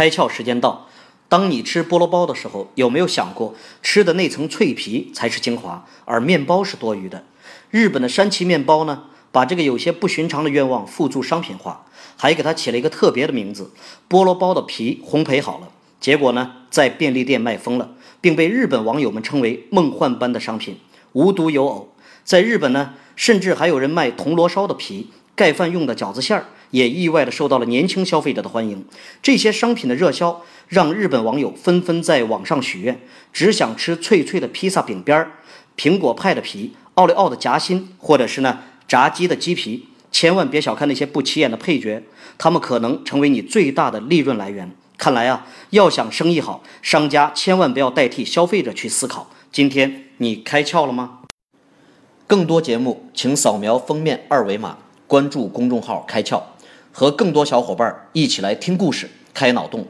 开窍时间到。当你吃菠萝包的时候，有没有想过，吃的那层脆皮才是精华，而面包是多余的？日本的山崎面包呢，把这个有些不寻常的愿望付诸商品化，还给它起了一个特别的名字——菠萝包的皮烘焙好了。结果呢，在便利店卖疯了，并被日本网友们称为梦幻般的商品。无独有偶，在日本呢，甚至还有人卖铜锣烧的皮。盖饭用的饺子馅儿也意外地受到了年轻消费者的欢迎。这些商品的热销，让日本网友纷纷在网上许愿，只想吃脆脆的披萨饼边儿、苹果派的皮、奥利奥的夹心，或者是呢炸鸡的鸡皮。千万别小看那些不起眼的配角，他们可能成为你最大的利润来源。看来啊，要想生意好，商家千万不要代替消费者去思考。今天你开窍了吗？更多节目，请扫描封面二维码。关注公众号“开窍”，和更多小伙伴一起来听故事、开脑洞。